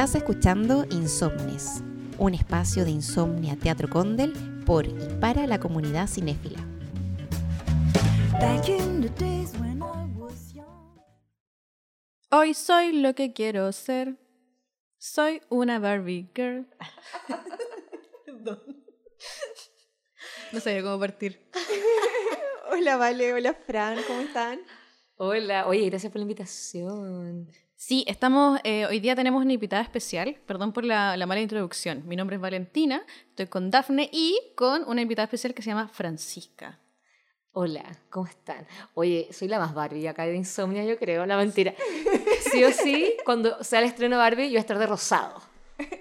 Estás escuchando Insomnes, un espacio de insomnia Teatro Condel por y para la comunidad cinéfila. Hoy soy lo que quiero ser. Soy una Barbie girl. no sabía cómo partir. Hola, Vale. Hola, Fran. ¿Cómo están? Hola. Oye, gracias por la invitación. Sí, estamos, eh, hoy día tenemos una invitada especial, perdón por la, la, mala introducción. Mi nombre es Valentina, estoy con Dafne y con una invitada especial que se llama Francisca. Hola, ¿cómo están? Oye, soy la más Barbie acá de Insomnia, yo creo, la mentira. Sí o sí, cuando sea el estreno Barbie, yo voy a estar de rosado.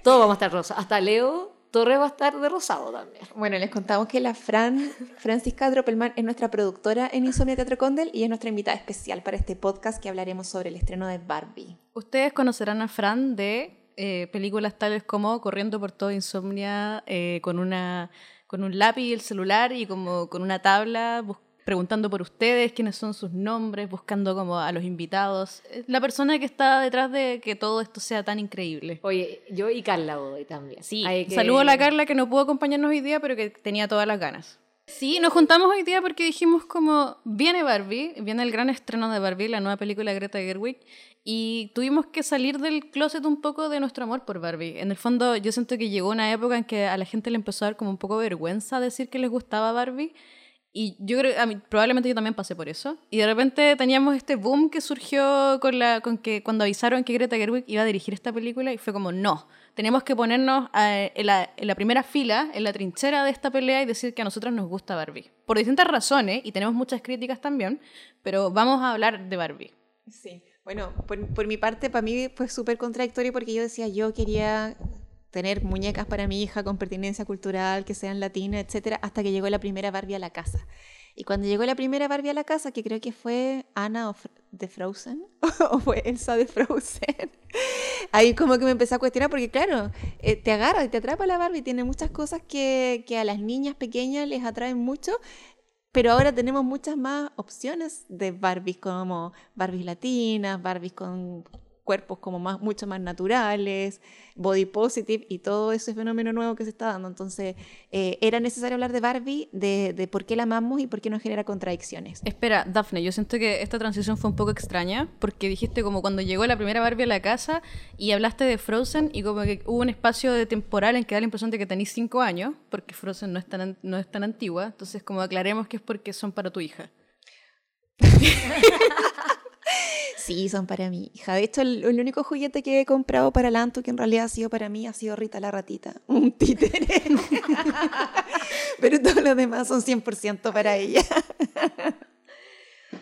Todos vamos a estar rosados. Hasta Leo Torres va a estar de rosado también. Bueno, les contamos que la Fran, Francisca Droppelman, es nuestra productora en Insomnia Teatro Condel y es nuestra invitada especial para este podcast que hablaremos sobre el estreno de Barbie. Ustedes conocerán a Fran de eh, películas tales como Corriendo por todo Insomnia, eh, con, una, con un lápiz y el celular y como con una tabla preguntando por ustedes, quiénes son sus nombres, buscando como a los invitados. La persona que está detrás de que todo esto sea tan increíble. Oye, yo y Carla hoy también. Sí, que... saludo a la Carla que no pudo acompañarnos hoy día, pero que tenía todas las ganas. Sí, nos juntamos hoy día porque dijimos como, viene Barbie, viene el gran estreno de Barbie, la nueva película de Greta Gerwig, y tuvimos que salir del closet un poco de nuestro amor por Barbie. En el fondo, yo siento que llegó una época en que a la gente le empezó a dar como un poco vergüenza decir que les gustaba Barbie, y yo creo, a mí, probablemente yo también pasé por eso. Y de repente teníamos este boom que surgió con, la, con que cuando avisaron que Greta Gerwig iba a dirigir esta película y fue como, no, tenemos que ponernos en, la, en, la, primera fila, en la trinchera de esta pelea y decir que a nosotras nos gusta Barbie. Por distintas razones, y tenemos muchas críticas también, pero vamos a hablar de Barbie. Sí, bueno, por, por mi parte, para mí fue súper contradictorio porque yo decía, yo quería tener muñecas para mi hija con pertinencia cultural, que sean latinas, etcétera, hasta que llegó la primera Barbie a la casa. Y cuando llegó la primera Barbie a la casa, que creo que fue Anna de Frozen, o fue Elsa de Frozen, ahí como que me empecé a cuestionar, porque claro, eh, te agarra y te atrapa la Barbie, tiene muchas cosas que, que a las niñas pequeñas les atraen mucho, pero ahora tenemos muchas más opciones de Barbies, como Barbies latinas, Barbies con cuerpos como más, mucho más naturales, body positive y todo ese fenómeno nuevo que se está dando. Entonces, eh, era necesario hablar de Barbie, de, de, por qué la amamos y por qué nos genera contradicciones. Espera, Daphne, yo siento que esta transición fue un poco extraña, porque dijiste como cuando llegó la primera Barbie a la casa y hablaste de Frozen y como que hubo un espacio de temporal en que da la impresión de que tenéis cinco años, porque Frozen no es tan, no es tan antigua, entonces como aclaremos que es porque son para tu hija. Sí, son para mi hija. De hecho, el, el, único juguete que he comprado para Lanto, que en realidad ha sido para mí, ha sido Rita la ratita, un títere. pero todos los demás son 100% para ella.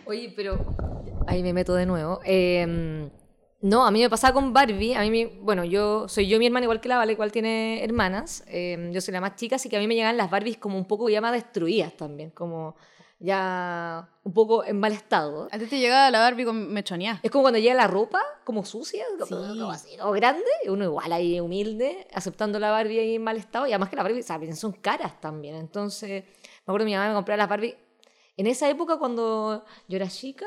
Oye, pero ahí me meto de nuevo. Eh, no, a mí me pasaba con Barbie. A mí, bueno, yo soy yo mi hermana igual que la Vale, igual tiene hermanas. Eh, yo soy la más chica, así que a mí me llegan las Barbies como un poco ya más destruidas también, como ya un poco en mal estado. A ti te llega la Barbie con mechonía. Es como cuando llega la ropa, como sucia, sí. como así, o grande, uno igual ahí humilde, aceptando la Barbie ahí en mal estado, y además que la Barbie, ¿saben? Son caras también. Entonces, me acuerdo que mi mamá me compraba las Barbie. En esa época, cuando yo era chica,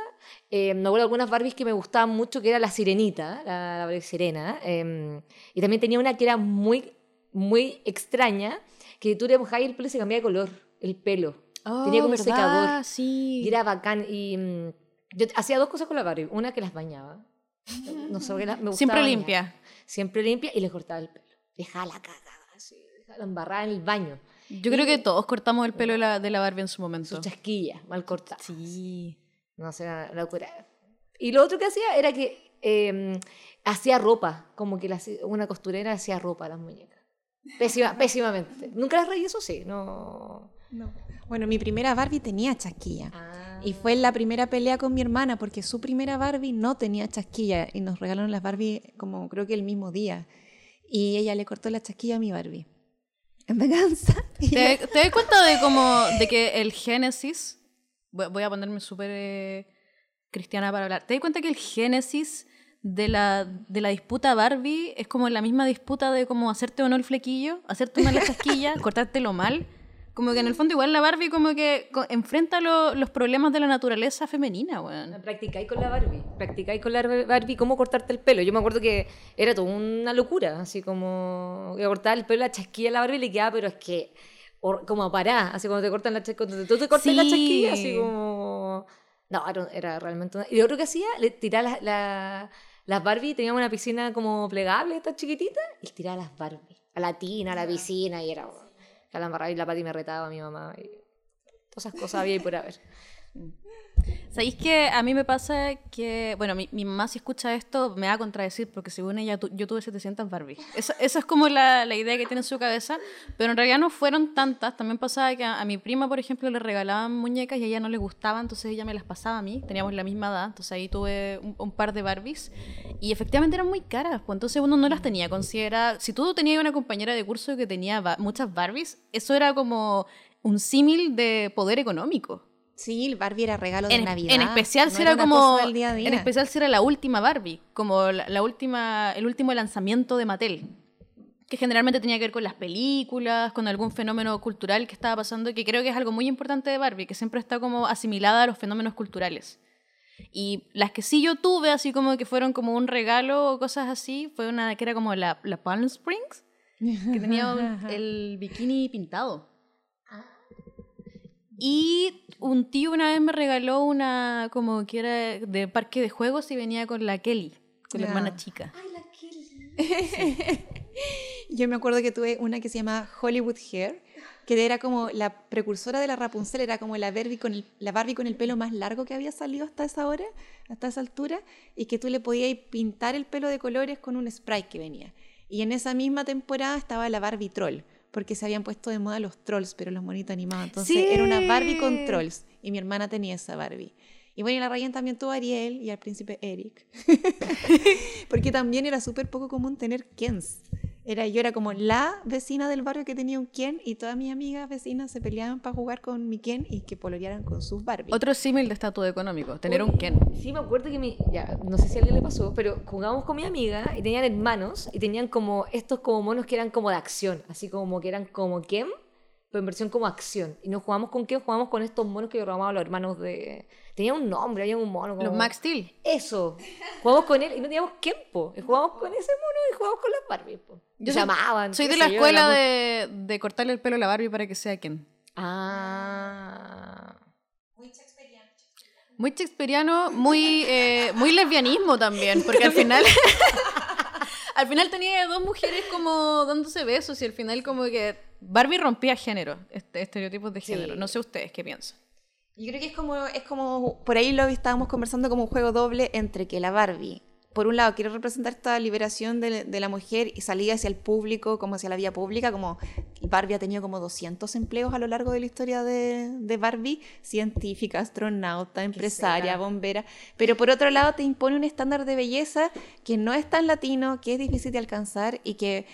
eh, me acuerdo algunas Barbies que me gustaban mucho, que era la sirenita, la, la Barbie sirena. Eh, y también tenía una que era muy, muy extraña, que tú le mojabas el pelo y se cambiaba de color, el pelo. Oh, Tenía como un secador. Sí. Y era bacán. Y mm, yo hacía dos cosas con la Barbie. Una que las bañaba. No sé, la, me Siempre bañar. limpia. Siempre limpia y les cortaba el pelo. Dejaba la cagada, así. La embarrada en el baño. Yo creo Y- que todos cortamos el pelo de la, de la Barbie en su momento. Sus chasquillas, mal cortadas. Sí. No sé, una locura. Y lo otro que hacía era que eh, hacía ropa. Como que la una costurera hacía ropa a las muñecas. Pésima, pésimamente. Nunca las reí, eso sí. No. No. Bueno, mi primera Barbie tenía chasquilla. Ah. Y fue la primera pelea con mi hermana porque su primera Barbie no tenía chasquilla y nos regalaron las Barbie como creo que el mismo día. Y ella le cortó la chasquilla a mi Barbie. En venganza. ¿Te, te das cuenta de como de que el génesis voy voy a ponerme súper eh, cristiana para hablar. ¿Te das cuenta que el génesis de la, de la disputa Barbie es como la misma disputa de como hacerte o no el flequillo, hacerte una la chasquilla, cortártelo mal? Como que en el fondo igual la Barbie como que enfrenta lo- los problemas de la naturaleza femenina, weón. Practicáis con la Barbie. Practicáis con la Barbie cómo cortarte el pelo. Yo me acuerdo que era toda una locura. Así como. Iba a cortar el pelo, la chasquilla a la Barbie y le quedaba, pero es que. Como pará. Así cuando te cortan la chasquilla. Cuando tú te cortas la chasquilla, así como. No, era, era realmente. una- Y lo otro que hacía, le tiraba las la, las Barbie. Teníamos una piscina como plegable, esta chiquitita. Y tiraba las Barbie. A la tina, a la piscina. Y era. La y la Pati me retaba mi mamá. Y todas esas cosas había y por haber. ¿Sabéis que a mí me pasa que, bueno, mi, mi mamá si escucha esto me va a contradecir porque según ella tu- yo tuve 700 Barbies. Esa, esa es como la, la idea que tiene en su cabeza, pero en realidad no fueron tantas. También pasaba que a, a mi prima, por ejemplo, le regalaban muñecas y a ella no le gustaban, entonces ella me las pasaba a mí. Teníamos la misma edad, entonces ahí tuve un, un par de Barbies y efectivamente eran muy caras, pues entonces uno no las tenía consideradas. Si tú tenías una compañera de curso que tenía ba- muchas Barbies, eso era como un símil de poder económico. Sí, Barbie era regalo de En, Navidad. en especial no si era, una como día en especial si era la última Barbie, como la, la última el último lanzamiento de Mattel, que generalmente tenía que ver con las películas, con algún fenómeno cultural que estaba pasando, que creo que es algo muy importante de Barbie, que siempre está como asimilada a los fenómenos culturales. Y las que sí yo tuve, así como que fueron como un regalo o cosas así, fue una que era como la, la Palm Springs, que tenía el bikini pintado. Y un tío una vez me regaló una como que era de parque de juegos y venía con la Kelly, con la hermana chica. Yo me acuerdo que tuve una que se llama Hollywood Hair, que era como la precursora de la Rapunzel, era como la Barbie con el, la Barbie con el pelo más largo que había salido hasta esa hora, hasta esa altura, y que tú le podías pintar el pelo de colores con un spray que venía. Y en esa misma temporada estaba la Barbie Troll, porque se habían puesto de moda los trolls, pero los monitos animados. Entonces Sí. era una Barbie con trolls, y mi hermana tenía esa Barbie. Y bueno, y la Ryan también tuvo a Ariel y al príncipe Eric. Porque también era súper poco común tener Kens. Era, yo era como la vecina del barrio que tenía un Ken y todas mis amigas vecinas se peleaban para jugar con mi Ken y que pololearan con sus Barbie. Otro símil de estatus económico, tener un Oye, Ken. Sí, me acuerdo que mi. Ya, no sé si a alguien le pasó, pero jugábamos con mi amiga y tenían hermanos y tenían como estos como monos que eran como de acción, así como que eran como Ken, pero en versión como acción. Y no jugamos con Ken, jugamos con estos monos que llamaban los hermanos de. Tenía un nombre, había un mono. Como... Los Max Steel. Eso. Jugamos con él y no teníamos Ken, po. Y Jugamos con ese mono y jugamos con las Barbie, po. Yo soy- llamaban. Soy qué de la yo, escuela de, de cortarle el pelo a la Barbie para que sea Ken. Ah. Muy shakespeariano, muy, eh, muy lesbianismo también, porque al final... al final tenía dos mujeres como dándose besos y al final como que Barbie rompía género, este, estereotipos de Sí. género. No sé ustedes qué piensan. Yo creo que es como, es como, por ahí lo estábamos conversando como un juego doble entre que la Barbie, por un lado, quiere representar esta liberación de, de la mujer y salir hacia el público, como hacia la vía pública, como Barbie ha tenido como 200 empleos a lo largo de la historia de, de Barbie, científica, astronauta, empresaria, bombera, pero por otro lado te impone un estándar de belleza que no es tan latino, que es difícil de alcanzar y que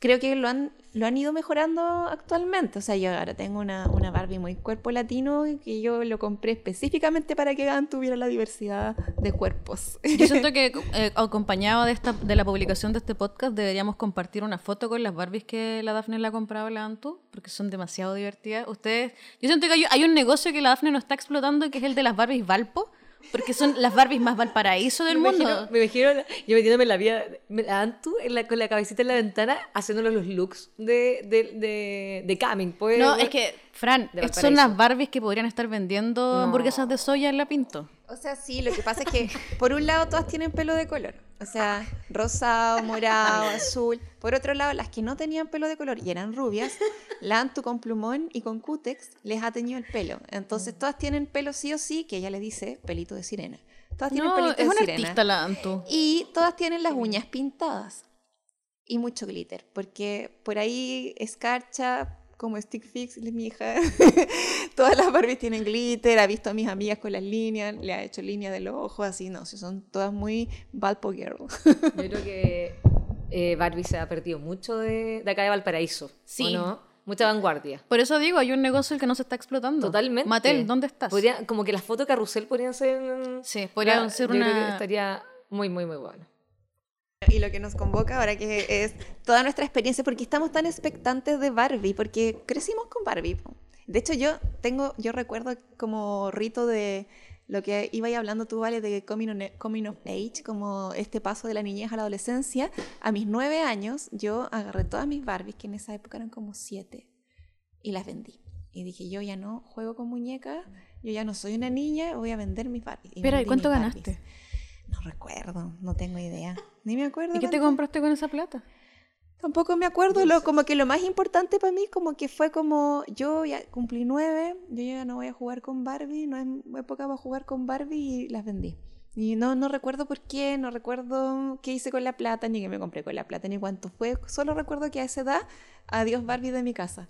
creo que lo han, lo han ido mejorando actualmente. O sea, yo ahora tengo una, una Barbie muy cuerpo latino que yo lo compré específicamente para que Gan tuviera la diversidad de cuerpos. Yo siento que eh, acompañado de, esta, de la publicación de este podcast deberíamos compartir una foto con las Barbies que la Dafne le ha comprado a la Antu, porque son demasiado divertidas. Ustedes, yo siento que hay, hay un negocio que la Dafne no está explotando, que es el de las Barbies Valpo, porque son las Barbies más Valparaíso del me mundo. Imagino, me imagino la- yo metiéndome la vida, me- la Antu en la- con la cabecita en la ventana, haciéndonos los looks de, de, de, de Camin. pues, No, es que, Fran, son las Barbies que podrían estar vendiendo No. hamburguesas de soya en la Pinto. O sea, sí, lo que pasa es que por un lado todas tienen pelo de color. O sea, rosado, morado, azul. Por otro lado, las que no tenían pelo de color y eran rubias, la Antu con plumón y con cútex les ha teñido el pelo. Entonces todas tienen pelo sí o sí, que ella le dice pelito de sirena. Todas tienen No, pelito es de una sirena. artista la Antu. Y todas tienen las uñas pintadas. Y mucho glitter, porque por ahí escarcha, como Stick Fix, mi hija. todas las Barbies tienen glitter, ha visto a mis amigas con las líneas, le ha hecho líneas de los ojos, así, no, son todas muy Valpo Girl. Yo creo que eh, Barbie se ha perdido mucho de, de acá de Valparaíso. Sí. ¿o no? Mucha vanguardia. Por eso digo, hay un negocio el que no se está explotando. Totalmente. Mattel, ¿dónde estás? Podría- como que las fotos carrusel podrían ser. Sí, podrían ser yo creo que una... estaría muy, muy, muy bueno. Y lo que nos convoca ahora que es toda nuestra experiencia, porque estamos tan expectantes de Barbie, porque crecimos con Barbie. De hecho, yo tengo, yo recuerdo como rito de lo que iba ahí hablando tú, Vale, de coming, on- coming of age, como este paso de la niñez a la adolescencia. A mis nueve años, yo agarré todas mis Barbies, que en esa época eran como siete, y las vendí. Y dije, yo ya no juego con muñecas, yo ya no soy una niña, voy a vender mis Barbies. Y Espera, ¿y cuánto ganaste? Barbies. No recuerdo, no tengo idea. Ni me acuerdo. ¿Y qué te compraste con esa plata? Tampoco me acuerdo, lo, como que lo más importante para mí como que fue como yo ya cumplí nueve, yo ya no voy a jugar con Barbie, no es época para jugar con Barbie y las vendí. Y no, no recuerdo por qué, no recuerdo qué hice con la plata, ni qué me compré con la plata, ni cuánto fue. Solo recuerdo que a esa edad, adiós Barbie de mi casa.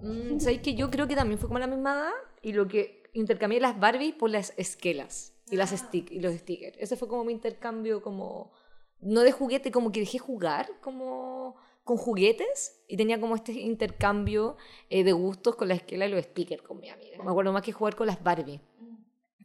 Mm, ¿Sabéis que yo creo que también fue como a la misma edad? Y lo que intercambié las Barbie por las esquelas y, las stick, y los stickers. Ese fue como mi intercambio, como. No de juguete, como que dejé jugar como con juguetes y tenía como este intercambio eh, de gustos con la esquela y los stickers con mi amiga. Me acuerdo más que jugar con las Barbie.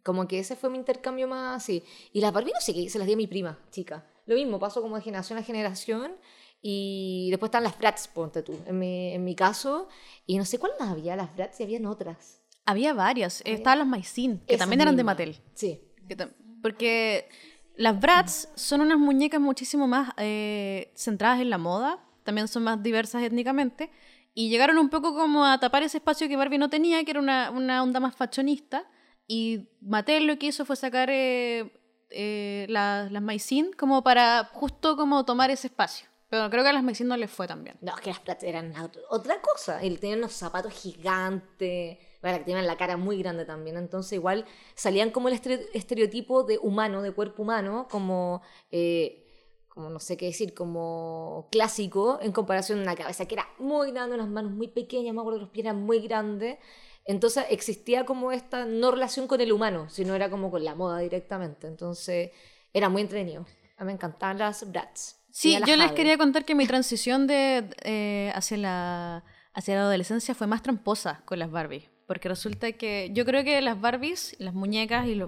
Como que ese fue mi intercambio más así. Y las Barbie no sé qué, se las di a mi prima, chica. Lo mismo, pasó como de generación a generación. Y después están las Bratz, ponte tú, en mi, en mi caso. Y no sé cuál más había, las Bratz y habían otras. Había varias. Estaban las Maicin, que Esas también eran de. Mattel. Sí. Que Porque las Bratz son unas muñecas muchísimo más eh, centradas en la moda, también son más diversas étnicamente, y llegaron un poco como a tapar ese espacio que Barbie no tenía, que era una, una onda más fashionista, y Mattel lo que hizo fue sacar eh, eh, las, las Maicin como para justo como tomar ese espacio. Pero creo que a las Maicin no les fue tan bien. No, es que las Bratz eran ot- otra cosa. Y tenían unos zapatos gigantes. Bueno, que tenían la cara muy grande también. Entonces, igual salían como el estere- estereotipo de humano, de cuerpo humano, como. eh, como no sé qué decir, como clásico en comparación a una cabeza que era muy grande, unas manos muy pequeñas, me acuerdo que los pies eran muy grandes. Entonces existía como esta no relación con el humano, sino era como con la moda directamente. Entonces era muy entretenido. A mí me encantaban las Bratz. Sí, Y a la yo les Jade. quería contar que mi transición de, eh, hacia, la, hacia la adolescencia fue más tramposa con las Barbies. Porque resulta que yo creo que las Barbies, las muñecas y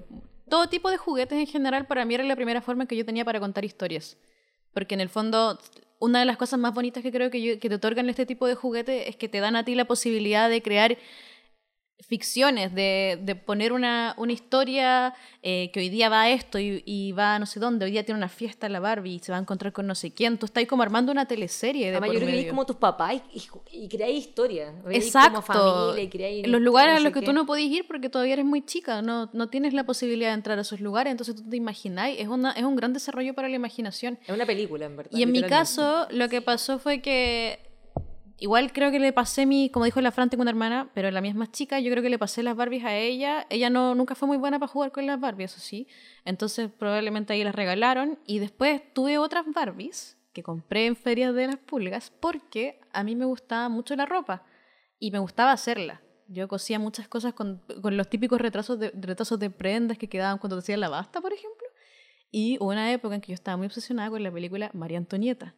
todo tipo de juguetes en general para mí era la primera forma que yo tenía para contar historias. Porque en el fondo, una de las cosas más bonitas que creo que, yo- que te otorgan este tipo de juguetes es que te dan a ti la posibilidad de crear ficciones, de, de poner una, una historia eh, que hoy día va a esto y, y va a no sé dónde, hoy día tiene una fiesta la Barbie y se va a encontrar con no sé quién, tú estás como armando una teleserie de Además, yo creo que como tus papás y, y, y creáis historias. Veis Exacto. Como familia y creáis en los lugares no a los que qué. tú no podés ir porque todavía eres muy chica, no, no tienes la posibilidad de entrar a esos lugares, entonces tú te imagináis, es, una, es un gran desarrollo para la imaginación. Es una película, en verdad. Y en mi caso, lo que pasó fue que igual creo que le pasé mi, como dijo la Fran, tengo una hermana, pero la mía es más chica, yo creo que le pasé las Barbies a ella. Ella no, nunca fue muy buena para jugar con las Barbies, eso sí. Entonces probablemente ahí las regalaron. Y después tuve otras Barbies que compré en ferias de las pulgas porque a mí me gustaba mucho la ropa y me gustaba hacerla. Yo cosía muchas cosas con, los típicos retrasos de, retrasos de prendas que quedaban cuando te hacían la basta, por ejemplo. Y hubo una época en que yo estaba muy obsesionada con la película María Antonieta.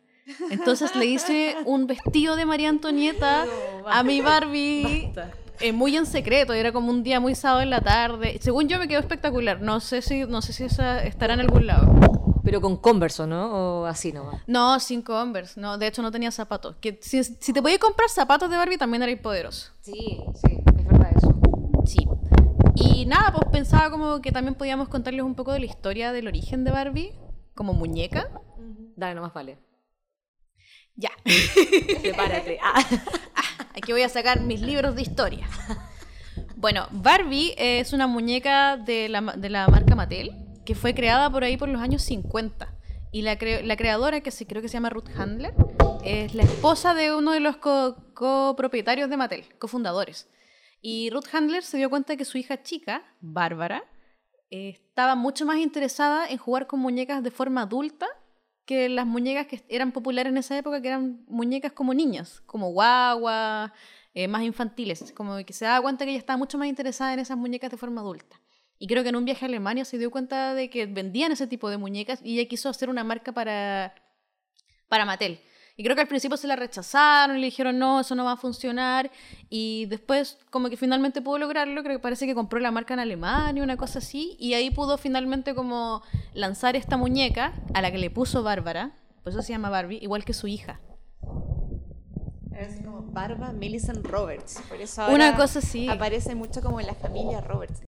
Entonces le hice un vestido de María Antonieta a mi Barbie eh, muy en secreto. Era como un día muy sábado en la tarde. Según yo me quedó espectacular. No sé si, no sé si esa estará en algún lado. Pero con Converse, ¿o ¿no? O así nomás. No, sin Converse. No, de hecho no tenía zapatos. Que si, si te podías comprar zapatos de Barbie también erais poderoso. Sí, sí, es verdad eso. Sí. Y nada, pues pensaba como que también podíamos contarles un poco de la historia del origen de Barbie como muñeca. Dale, nomás vale. Ya. Prepárate. Ah. Aquí voy a sacar mis libros de historia. Bueno, Barbie es una muñeca de la, de la marca Mattel que fue creada por ahí por los años 50. Y la, cre- la creadora, que se, creo que se llama Ruth Handler, es la esposa de uno de los co- copropietarios de Mattel, cofundadores. Y Ruth Handler se dio cuenta que su hija chica, Bárbara, eh, estaba mucho más interesada en jugar con muñecas de forma adulta que las muñecas que eran populares en esa época, que eran muñecas como niñas, como guagua, eh, más infantiles, como que se daba cuenta que ella estaba mucho más interesada en esas muñecas de forma adulta. Y creo que en un viaje a Alemania se dio cuenta de que vendían ese tipo de muñecas y ella quiso hacer una marca para, para Mattel. Y creo que al principio se la rechazaron y le dijeron, no, eso no va a funcionar. Y después, como que finalmente pudo lograrlo, creo que parece que compró la marca en Alemania, una cosa así. Y ahí pudo finalmente como lanzar esta muñeca a la que le puso Bárbara, por eso se llama Barbie, igual que su hija. Es como Barba Millicent Roberts. Por eso Una cosa sí. aparece mucho como en la familia Roberts.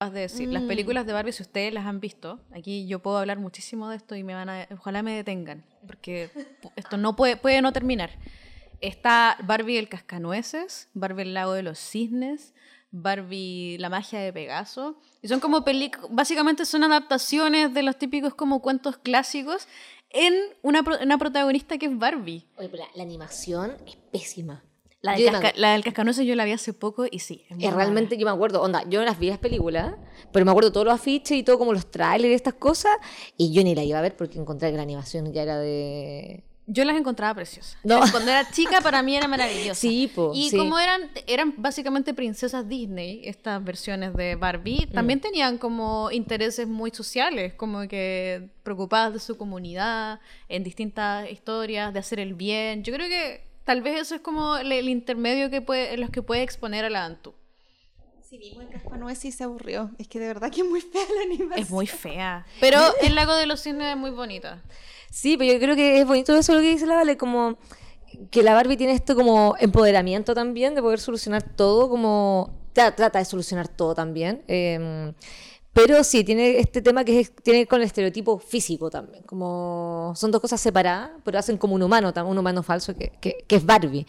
De decir, las Mm. películas de Barbie, si ustedes las han visto, aquí yo puedo hablar muchísimo de esto y me van a, ojalá me detengan, porque esto no puede, puede no terminar. Está Barbie el cascanueces, Barbie el lago de los cisnes, Barbie la magia de Pegaso, y son como películas, básicamente son adaptaciones de los típicos como cuentos clásicos en una, pro- una protagonista que es Barbie. Oye, pero la, la animación es pésima. La del, casca- la del cascanueces yo la vi hace poco y sí. es Es realmente, yo me acuerdo, onda, yo no las vi las películas, pero me acuerdo todos los afiches y todo como los trailers y estas cosas, y yo ni la iba a ver porque encontré que la animación ya era de... Yo las encontraba preciosas. No. Cuando era chica para mí era maravillosa. Sí, po, Y sí. como eran, eran básicamente princesas Disney, estas versiones de Barbie, Mm. también tenían como intereses muy sociales, como que preocupadas de su comunidad, en distintas historias, de hacer el bien. Yo creo que tal vez eso es como el, el intermedio que puede, en los que puede exponer a la Antu. Si vimos el cascanueces y se aburrió. Es que de verdad que es muy fea la animación. Es muy fea. Pero el lago de los cisnes es muy bonita. Sí, pero yo creo que es bonito eso lo que dice la Vale, como que la Barbie tiene esto como empoderamiento también, de poder solucionar todo, como tra- trata de solucionar todo también. eh, pero sí, tiene este tema que es- tiene que ver con el estereotipo físico también, como son dos cosas separadas, pero hacen como un humano, un humano falso que, que- que es Barbie.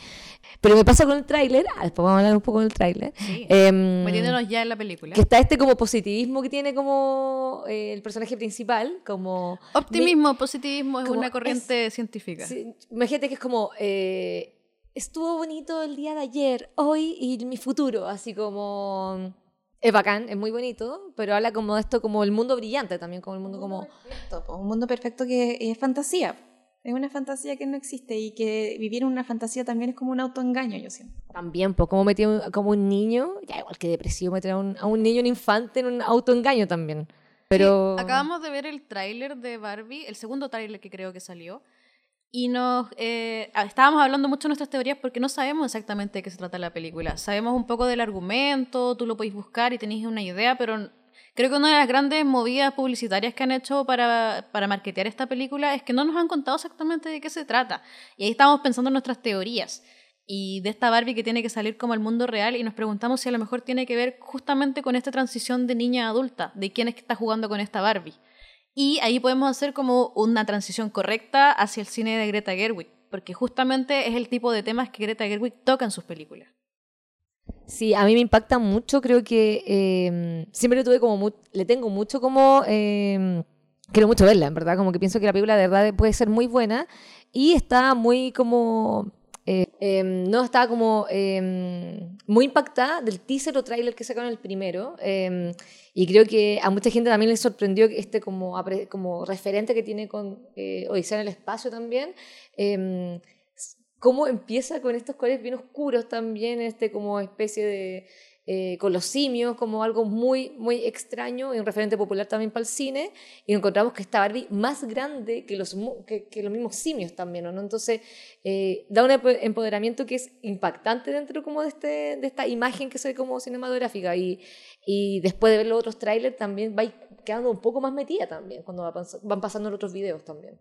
Pero me pasa con el tráiler, ah, después vamos a hablar un poco del tráiler, Sí. em, Metiéndonos ya en la película. que está este como positivismo que tiene como eh, el personaje principal, como... Optimismo, positivismo es una corriente científica. Sí, imagínate que es como, eh, estuvo bonito el día de ayer, hoy y mi futuro, así como... Es bacán, es muy bonito, pero habla como de esto, como el mundo brillante también, como el mundo como... perfecto, po, un mundo perfecto que es fantasía. Es una fantasía que no existe y que vivir en una fantasía también es como un autoengaño, yo siento. También, pues, como metía un- como un niño, ya igual que depresivo, meter a un, a un niño, un infante en un autoengaño también. Pero... Acabamos de ver el tráiler de Barbie, el segundo tráiler que creo que salió, y nos eh, estábamos hablando mucho de nuestras teorías porque no sabemos exactamente de qué se trata la película. Sabemos un poco del argumento, tú lo podéis buscar y tenéis una idea, pero creo que una de las grandes movidas publicitarias que han hecho para, para marketear esta película es que no nos han contado exactamente de qué se trata. Y ahí estamos pensando en nuestras teorías. Y de esta Barbie que tiene que salir como al mundo real y nos preguntamos si a lo mejor tiene que ver justamente con esta transición de niña a adulta, de quién es que está jugando con esta Barbie. Y ahí podemos hacer como una transición correcta hacia el cine de Greta Gerwig, porque justamente es el tipo de temas que Greta Gerwig toca en sus películas. Sí, a mí me impacta mucho, creo que eh, siempre le tuve como, le tengo mucho como, eh, quiero mucho verla, en verdad, como que pienso que la película de verdad puede ser muy buena y está muy como, eh, eh, no, estaba como eh, muy impactada del teaser o tráiler que sacaron el primero eh, y creo que a mucha gente también le sorprendió este como, como referente que tiene con eh, Odisea en el espacio también. cómo empieza con estos colores bien oscuros también, este como especie de... eh, con los simios, como algo muy, muy extraño y un referente popular también para el cine, y encontramos que esta Barbie más grande que los, que, los mismos simios también, ¿no? Entonces, eh, da un empo- empoderamiento que es impactante dentro como de, este, de esta imagen que se ve como cinematográfica, y, y después de ver los otros trailers también va quedando un poco más metida también, cuando van pasando los otros videos también.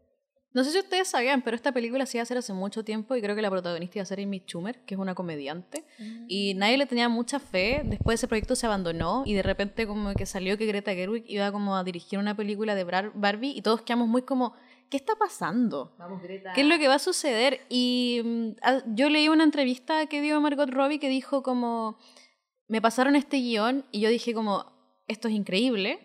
No sé si ustedes sabían, pero esta película se iba a hacer hace mucho tiempo y creo que la protagonista iba a ser Amy Schumer, que es una comediante. Y nadie le tenía mucha fe. Después ese proyecto se abandonó y de repente como que salió que Greta Gerwig iba como a dirigir una película de Barbie y todos quedamos muy como, ¿qué está pasando? Vamos, Greta. ¿Qué es lo que va a suceder? Y mm, a- yo leí una entrevista que dio Margot Robbie que dijo como, me pasaron este guion y yo dije como, esto es increíble,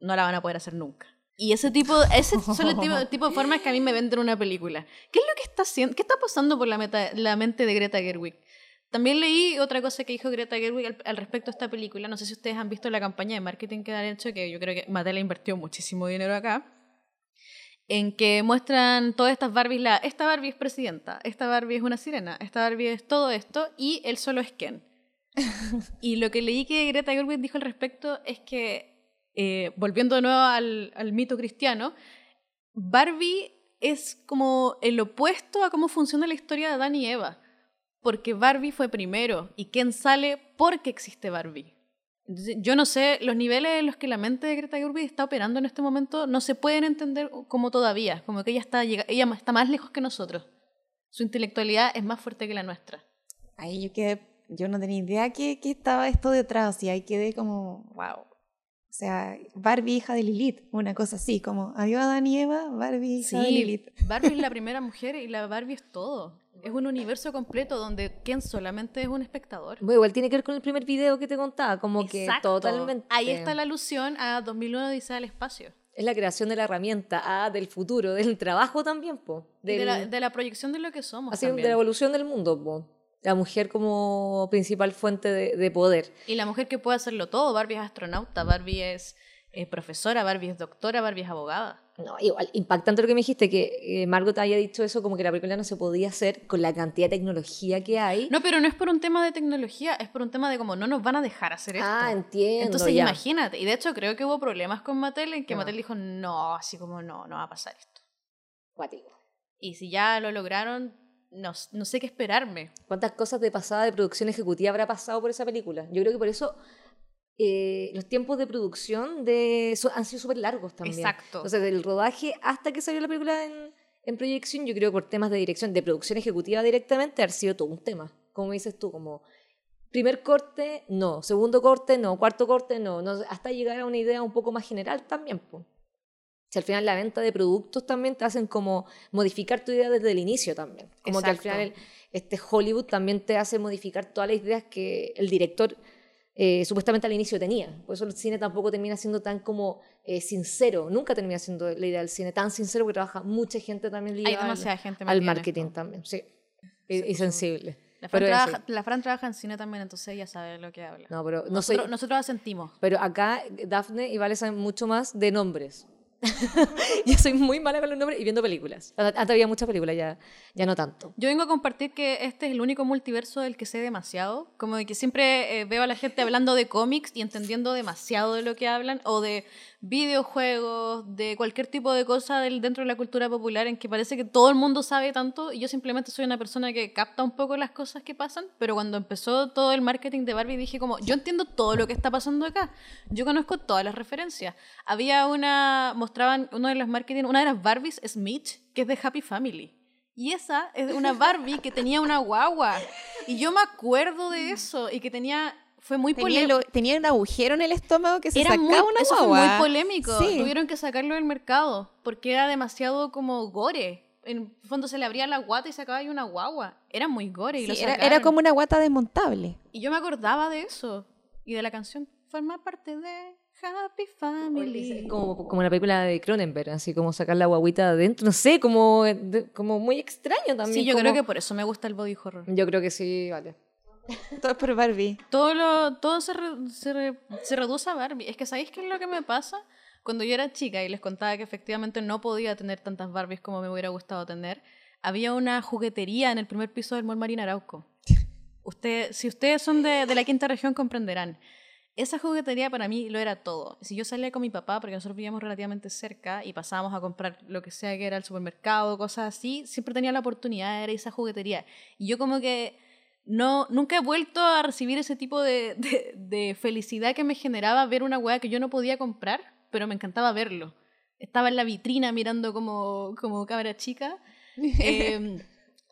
no la van a poder hacer nunca. Y ese tipo, ese son el tipo, tipo de formas que a mí me venden una película. ¿Qué es lo que está haciendo? ¿Qué está pasando por la, meta- la mente de Greta Gerwig? También leí otra cosa que dijo Greta Gerwig al, al respecto a esta película. No sé si ustedes han visto la campaña de marketing que han hecho, que yo creo que Mattel invirtió muchísimo dinero acá en que muestran todas estas Barbies, la, esta Barbie es presidenta, esta Barbie es una sirena, esta Barbie es todo esto, y él solo es Ken. y lo que leí que Greta Gerwig dijo al respecto es que, eh, volviendo de nuevo al, mito cristiano, Barbie es como el opuesto a cómo funciona la historia de Adán y Eva, porque Barbie fue primero y Ken sale porque existe Barbie. Yo no sé, los niveles en los que la mente de Greta Gerwig está operando en este momento no se pueden entender como todavía, como que ella está, ella está más lejos que nosotros. Su intelectualidad es más fuerte que la nuestra. Ahí yo quedé, yo no tenía idea que estaba esto detrás y ahí quedé como, wow. O sea, Barbie hija de Lilith, una cosa así, como adiós Adán y Eva, Barbie hija de Lilith. Barbie es la primera mujer y la Barbie es todo. Es un universo completo donde Ken solamente es un espectador. Bueno, igual tiene que ver con el primer video que te contaba, como Exacto. que totalmente. Ahí está la alusión a 2001 Dice al espacio. Es la creación de la herramienta, ah, del futuro, del trabajo también, po. Del, de, la, de la proyección de lo que somos. así, también. de la evolución del mundo, po. La mujer como principal fuente de, de poder. Y la mujer que puede hacerlo todo. Barbie es astronauta, Barbie es eh, profesora, Barbie es doctora, Barbie es abogada. No, igual, impactante lo que me dijiste, que eh, Margot haya dicho eso, como que la película no se podía hacer con la cantidad de tecnología que hay. No, pero no es por un tema de tecnología, es por un tema de como no nos van a dejar hacer esto. ah, entiendo. Entonces ya. imagínate, y de hecho creo que hubo problemas con Mattel en que No. Mattel dijo, no, así como no, no va a pasar esto. Cuático. Y si ya lo lograron, no, no sé qué esperarme. ¿Cuántas cosas de pasada de producción ejecutiva habrá pasado por esa película? Yo creo que por eso eh, los tiempos de producción de, so- han sido súper largos también. Exacto. Entonces, del rodaje hasta que salió la película en, en proyección, yo creo que por temas de dirección, de producción ejecutiva directamente, ha sido todo un tema. Como dices tú, como primer corte, no. Segundo corte, no. Cuarto corte, no. no hasta llegar a una idea un poco más general también. po. Si al final la venta de productos también te hacen como modificar tu idea desde el inicio también. Como que al Exacto. final el- este Hollywood también te hace modificar todas las ideas que el director eh, supuestamente al inicio tenía. Por eso el cine tampoco termina siendo tan como eh, sincero. Nunca termina siendo la idea del cine tan sincero porque trabaja mucha gente también Hay ligada al- demasiada gente al, marketing esto. también. Sí. Y, y sensible. La Fran, trabaja, la Fran trabaja en cine también, entonces ella sabe de lo que habla. No, pero no nosotros, soy- nosotros asentimos. Pero acá Daphne y Vale saben mucho más de nombres. Yo soy muy mala con los nombres y viendo películas. Antes había muchas películas, ya, ya no tanto. Yo vengo a compartir que este es el único multiverso del que sé demasiado. Como de que siempre eh, veo a la gente hablando de cómics y entendiendo demasiado de lo que hablan, o de videojuegos, de cualquier tipo de cosa del, dentro de la cultura popular en que parece que todo el mundo sabe tanto y yo simplemente soy una persona que capta un poco las cosas que pasan, pero cuando empezó todo el marketing de Barbie dije como, yo entiendo todo lo que está pasando acá, yo conozco todas las referencias. Había una, mostraban uno de los marketing, una de las Barbies es que es de Happy Family. Y esa es una Barbie que tenía una guagua. Y yo me acuerdo de eso y que tenía, fue muy Tenía, polémico. lo- tenía un agujero en el estómago que se Era sacaba muy, una eso fue guagua. muy polémico. Sí. Tuvieron que sacarlo del mercado porque era demasiado como gore. En el fondo se le abría la guata y sacaba ahí una guagua. Era muy gore y Sí, lo era, sacaron. era como una guata desmontable. Y yo me acordaba de eso. Y de la canción. Forma parte de Happy Family. Como, como la película de Cronenberg, así como sacar la guaguita de adentro. No sé, como, de- como muy extraño también. Sí, yo como- creo que por eso me gusta el body horror. Yo creo que sí, vale. Todo es por Barbie. Todo, lo, todo se, se, se reduce a Barbie. Es que ¿sabéis qué es lo que me pasa? Cuando yo era chica y les contaba que efectivamente no podía tener tantas Barbies como me hubiera gustado tener, había una juguetería en el primer piso del Mall Marina Arauco. Usted, si ustedes son de, de la quinta región comprenderán. Esa juguetería para mí lo era todo. Si yo salía con mi papá, porque nosotros vivíamos relativamente cerca y pasábamos a comprar lo que sea que era el supermercado, cosas así, siempre tenía la oportunidad de ir a esa juguetería. Y yo como que no, nunca he vuelto a recibir ese tipo de, de- de felicidad que me generaba ver una weá que yo no podía comprar, pero me encantaba verlo. Estaba en la vitrina mirando como, como cabra chica. Eh,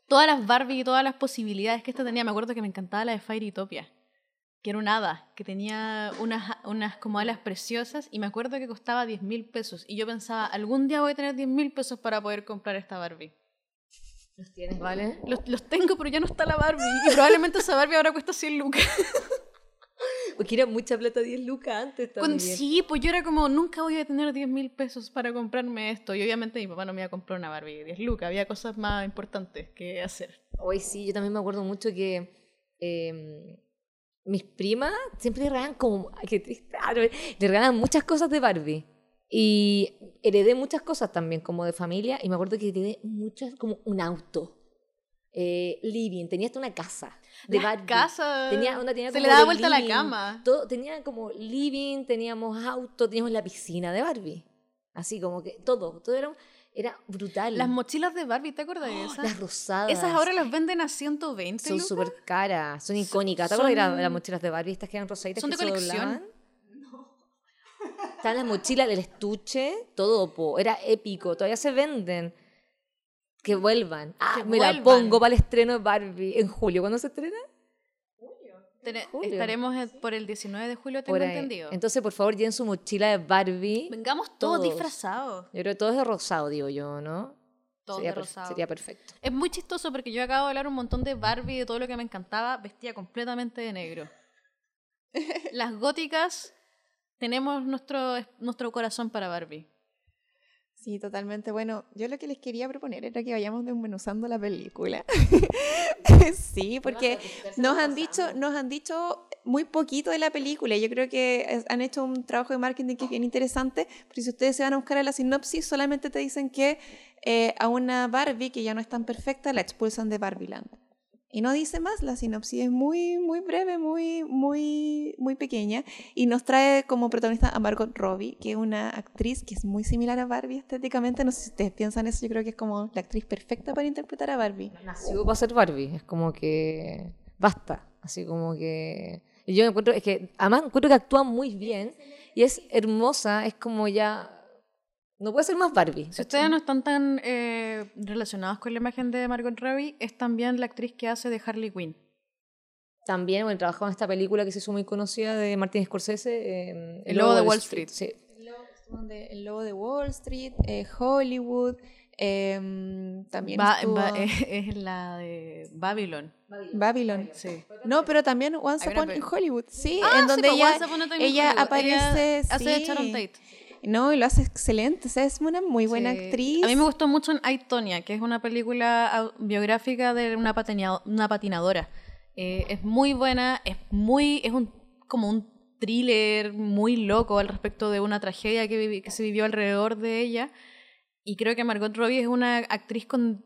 todas las Barbie y todas las posibilidades que esta tenía. Me acuerdo que me encantaba la de Fairytopia, que era un hada, que tenía unas, unas como alas preciosas y me acuerdo que costaba 10 mil pesos. Y yo pensaba, algún día voy a tener 10 mil pesos para poder comprar esta Barbie. ¿Los tienes, vale? Los, los tengo, pero ya no está la Barbie. Y probablemente esa Barbie ahora cuesta 100 lucas. Porque era mucha plata, 10 lucas antes Cuando- también. sí, pues yo era como, nunca voy a tener 10 mil pesos para comprarme esto. Y obviamente mi papá no me iba a comprar una Barbie de 10 lucas. Había cosas más importantes que hacer. Hoy sí, yo también me acuerdo mucho que eh, mis primas siempre le regalaban como. ay, qué triste, ah, le regalaban muchas cosas de Barbie. Y heredé muchas cosas también, como de familia. Y me acuerdo que heredé muchas, como un auto. Eh, living, tenía hasta una casa de Las casas. Tenía, onda, tenía Se como le daba vuelta la living, cama. Todo, tenía como living, teníamos auto, teníamos la piscina de Barbie. Así como que todo, todo era, era brutal. Las mochilas de Barbie, ¿te acuerdas de Oh, esas? Las rosadas. Esas ahora las venden a 120 Son súper caras, son icónicas. ¿Te acuerdas de las, las mochilas de Barbie? Estas que eran rosaditas Son que de se colección. doblaban. Están las mochilas del estuche, todo, po. Era épico, todavía se venden. Que vuelvan. Ah, Que me la pongo para el estreno de Barbie en julio. ¿Cuándo se estrena? Tene- Julio. Estaremos en- por el 19 de julio, tengo entendido. Entonces, por favor, lleven su mochila de Barbie. Vengamos todos, Todos. disfrazados. Yo creo que todo es de rosado, digo yo, ¿no? Todos sería, de per- rosado. sería perfecto. Es muy chistoso porque yo acabo de hablar un montón de Barbie, de todo lo que me encantaba, vestía completamente de negro. Las góticas tenemos nuestro, nuestro corazón para Barbie. Sí, totalmente. Bueno, yo lo que les quería proponer era que vayamos desmenuzando la película. sí, porque nos han dicho, nos han dicho muy poquito de la película. Yo creo que han hecho un trabajo de marketing que es bien interesante. Pero si ustedes se van a buscar a la sinopsis, solamente te dicen que eh, a una Barbie que ya no es tan perfecta la expulsan de Barbieland. Y no dice más, la sinopsis es muy, muy breve, muy, muy, muy pequeña. Y nos trae como protagonista a Margot Robbie, que es una actriz que es muy similar a Barbie estéticamente. No sé si ustedes piensan eso, yo creo que es como la actriz perfecta para interpretar a Barbie. Nació para ser Barbie. Es como que basta. Así como que. y Yo encuentro, es que además encuentro que actúa muy bien y es hermosa. Es como ya. No puede ser más Barbie. Si ustedes no están tan eh, relacionados con la imagen de Margot Robbie, es también la actriz que hace de Harley Quinn. También, bueno, trabajó en esta película que se hizo muy conocida de Martin Scorsese. eh, El Lobo de Wall Street. Sí. El Lobo de Wall Street, eh, Hollywood, em, también Va- estuvo es, la de Babylon. Babylon. Sí. No, pero también Once Upon in Hollywood, sí, Ah, en donde sí, ella, Once Upon a Time in ella Hollywood. aparece, Ella hace de sí. Sharon Tate. No, y lo hace excelente, o sea, es una muy buena Sí. actriz. A mí me gustó mucho en I, Tonya, que es una película biográfica de una, patinado- una patinadora. Eh, es muy buena, es muy es un como un thriller muy loco al respecto de una tragedia que, vivi- que se vivió alrededor de ella. Y creo que Margot Robbie es una actriz con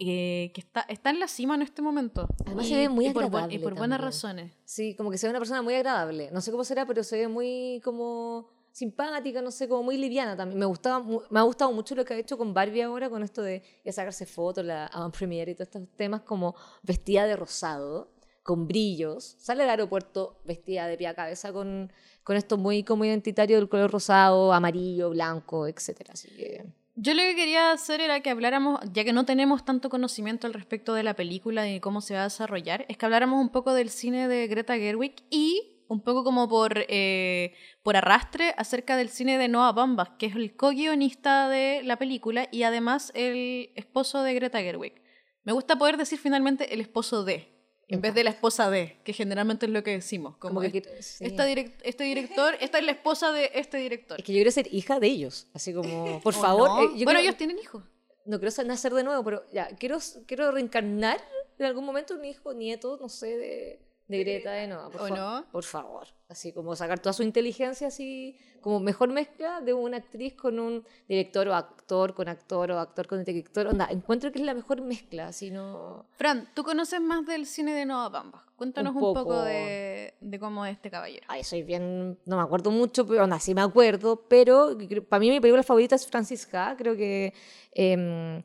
eh, que está, está en la cima en este momento. Además Y- se ve muy y por, buen- y agradable por buenas razones. Sí, como que se ve una persona muy agradable. No sé cómo será, pero se ve muy como simpática, no sé, como muy liviana también. Me gustaba, me ha gustado mucho lo que ha hecho con Barbie ahora, con esto de ya sacarse fotos, la avant premiere y todos estos temas como vestida de rosado, con brillos. Sale del aeropuerto vestida de pie a cabeza con, con esto muy como identitario del color rosado, amarillo, blanco, etcétera. Así que Yo lo que quería hacer era que habláramos, ya que no tenemos tanto conocimiento al respecto de la película y cómo se va a desarrollar, es que habláramos un poco del cine de Greta Gerwig y un poco como por, eh, por arrastre acerca del cine de Noah Baumbach, que es el co-guionista de la película y además el esposo de Greta Gerwig. Me gusta poder decir finalmente el esposo de, en vez de la esposa de, que generalmente es lo que decimos. Como, como que es- quiero- sí. esta direc- este director, esta es la esposa de este director. Es que yo quiero ser hija de ellos. Así como, por ¿O favor. no? eh, yo bueno, quiero- ellos tienen hijos. no quiero nacer de nuevo, pero ya, quiero, quiero reencarnar en algún momento un hijo, nieto, no sé, de, de Greta de Noa, por, ¿O fa- no? por favor. Así como sacar toda su inteligencia, así como mejor mezcla de una actriz con un director o actor, con actor o actor con director. Onda, encuentro que es la mejor mezcla, así no... Fran, tú conoces más del cine de Noah Baumbach. Cuéntanos un, Un poco, de, de cómo es este caballero. Ay, soy bien, no me acuerdo mucho, pero onda, sí me acuerdo, pero para mí mi película favorita es Francis Ha, creo que... em,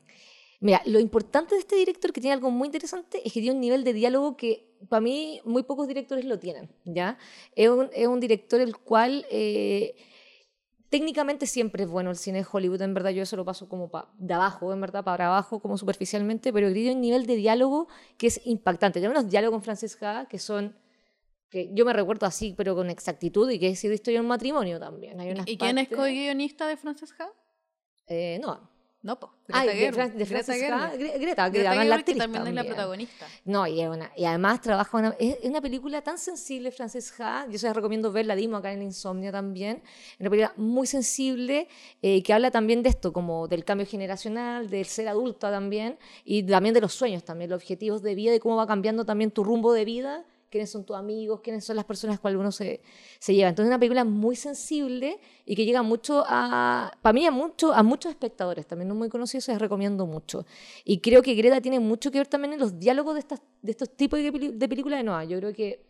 mira, lo importante de este director, que tiene algo muy interesante, es que tiene un nivel de diálogo que para mí muy pocos directores lo tienen, ¿ya? Es un, es un director el cual... eh, técnicamente siempre es bueno el cine de Hollywood, en verdad yo eso lo paso como pa- de abajo, en verdad, para abajo, como superficialmente, pero tiene un nivel de diálogo que es impactante. Tenemos unos diálogos con Frances Ha que son que yo me recuerdo así, pero con exactitud, y que he sido historia de un matrimonio también. Hay unas ¿Y quién es partes- co-guionista de Frances Ha? Eh, no. No, po. Ay, Greta de, Gerwig. Fran- de Greta Greta, Greta además la Gerwig, que actriz también, es la también. protagonista. No, y, es una- y además trabaja una, es, una película tan sensible, Frances Ha. Yo se la recomiendo ver, la dimos acá en Insomnia también. Es una película muy sensible eh, que habla también de esto, como del cambio generacional, del ser adulta también, y también de los sueños también, los objetivos de vida y cómo va cambiando también tu rumbo de vida quiénes son tus amigos, quiénes son las personas con las que uno se, se lleva. Entonces es una película muy sensible y que llega mucho a, para mí a, mucho, a muchos espectadores, también no muy conocidos, se recomiendo mucho. Y creo que Greta tiene mucho que ver también en los diálogos de, estas, de estos tipos de, de películas de Noah. Yo creo que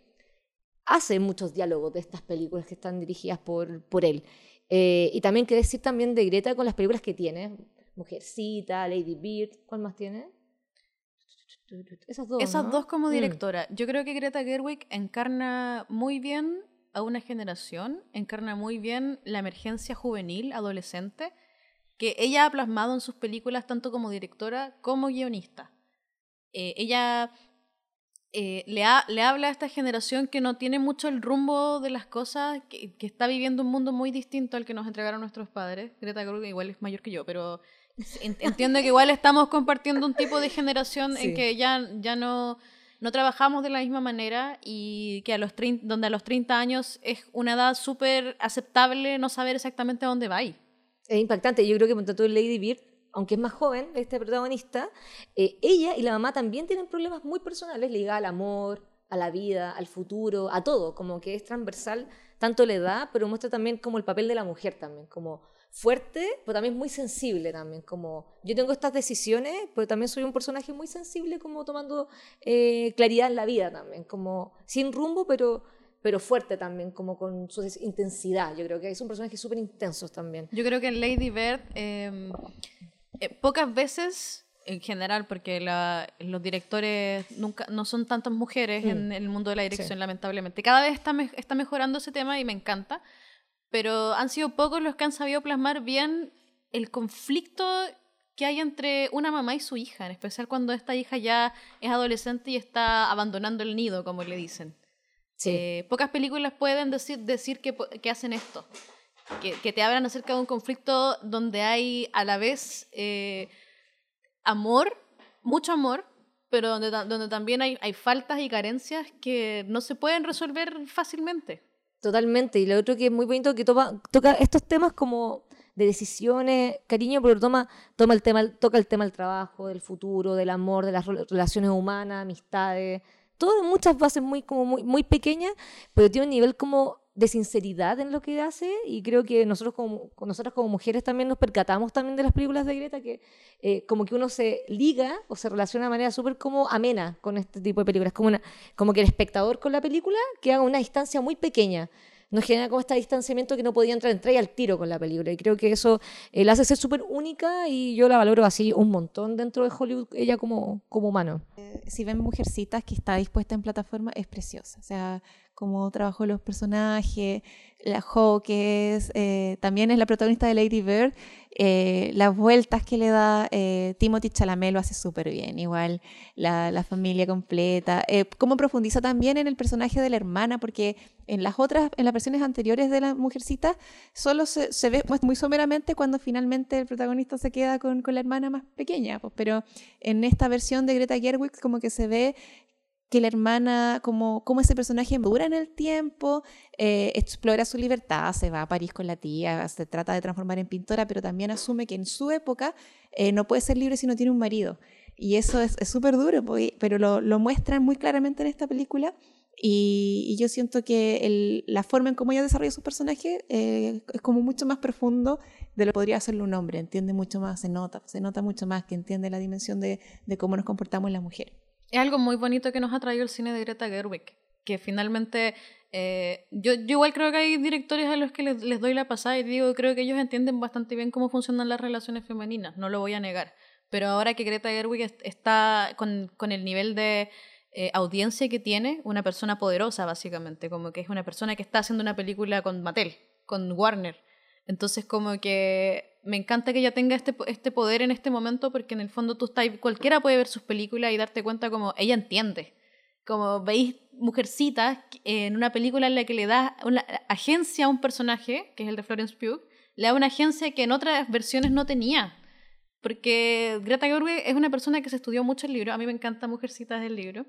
hace muchos diálogos de estas películas que están dirigidas por, por él. Eh, y también que decir también de Greta con las películas que tiene. Mujercita, Lady Bird, ¿cuál más tiene? Esas dos. Esas ¿no? dos como Mm. directora. Yo creo que Greta Gerwig encarna muy bien a una generación, encarna muy bien la emergencia juvenil, adolescente, que ella ha plasmado en sus películas tanto como directora como guionista. Eh, ella eh, le, ha- le habla a esta generación que no tiene mucho el rumbo de las cosas, que, que está viviendo un mundo muy distinto al que nos entregaron nuestros padres. Greta Gerwig igual es mayor que yo, pero entiendo que igual estamos compartiendo un tipo de generación Sí. en que ya, ya no, no trabajamos de la misma manera y que a los 30, donde a los 30 años es una edad súper aceptable no saber exactamente a dónde va. Es impactante. Yo creo que ponte tú Lady Bird, aunque es más joven, este protagonista, eh, ella y la mamá también tienen problemas muy personales ligados al amor, a la vida, al futuro, a todo. Como que es transversal tanto la edad, pero muestra también como el papel de la mujer también, como fuerte, pero también muy sensible también. Como yo tengo estas decisiones, pero también soy un personaje muy sensible, como tomando eh, claridad en la vida también, como sin rumbo, pero pero fuerte también, como con su intensidad. Yo creo que es un personaje súper intenso también. Yo creo que en Lady Bird eh, eh, pocas veces, en general, porque la- los directores nunca no son tantas mujeres Mm. en el mundo de la dirección, Sí. lamentablemente. Cada vez está, me- está mejorando ese tema y me encanta, pero han sido pocos los que han sabido plasmar bien el conflicto que hay entre una mamá y su hija, en especial cuando esta hija ya es adolescente y está abandonando el nido, como le dicen. Sí. Eh, pocas películas pueden decir, decir que, que hacen esto. Que, que te hablan acerca de un conflicto donde hay a la vez eh, amor, mucho amor, pero donde, donde también hay, hay faltas y carencias que no se pueden resolver fácilmente. Totalmente. Y lo otro que es muy bonito que toma, toca estos temas como de decisiones, cariño, pero toma, toma el tema, toca el tema del trabajo, del futuro, del amor, de las rela- relaciones humanas, amistades, todo en muchas bases muy, como muy, muy pequeñas, pero tiene un nivel como de sinceridad en lo que hace y creo que nosotros como, nosotras como mujeres también nos percatamos también de las películas de Greta que eh, como que uno se liga o se relaciona de manera súper como amena con este tipo de películas, como, una, como que el espectador con la película queda a una distancia muy pequeña nos genera como este distanciamiento que no podía entrar, entrar al tiro con la película. Y creo que eso eh, la hace ser súper única y yo la valoro así un montón dentro de Hollywood, ella como, como humano. si ven Mujercitas que está dispuesta en plataforma, es preciosa. O sea, cómo trabajó los personajes, la Hawkes, eh, también es la protagonista de Lady Bird, eh, las vueltas que le da eh, Timothy Chalamet lo hace súper bien, igual la, familia completa, cómo profundiza también en el personaje de la hermana, porque en las otras, en las versiones anteriores de la Mujercita, solo se, se ve pues, muy someramente cuando finalmente el protagonista se queda con, con la hermana más pequeña, pues, pero en esta versión de Greta Gerwig como que se ve que la hermana, como, como ese personaje dura en el tiempo, eh, explora su libertad, se va a París con la tía, se trata de transformar en pintora, pero también asume que en su época eh, no puede ser libre si no tiene un marido. Y eso es es súper duro, porque- pero lo, lo muestran muy claramente en esta película. Y, y yo siento que el- la forma en cómo ella desarrolla su personaje eh, es como mucho más profundo de lo que podría hacerlo un hombre. Entiende mucho más, se nota, se nota mucho más que entiende la dimensión de, de cómo nos comportamos las mujeres. Es algo muy bonito que nos ha traído el cine de Greta Gerwig, que finalmente eh, yo, igual creo que hay directores a los que les, doy la pasada y digo, creo que ellos entienden bastante bien cómo funcionan las relaciones femeninas, no lo voy a negar. Pero ahora que Greta Gerwig est- está con, con el nivel de eh, audiencia que tiene, una persona poderosa básicamente, como que es una persona que está haciendo una película con Mattel, con Warner. Entonces como que me encanta que ella tenga este, este poder en este momento porque en el fondo tú estás, cualquiera puede ver sus películas y darte cuenta como ella entiende. Como veis Mujercitas en una película en la que le da una agencia a un personaje, que es el de Florence Pugh, le da una agencia que en otras versiones no tenía. Porque Greta Gerwig es una persona que se estudió mucho el libro. A mí me encanta Mujercitas del libro.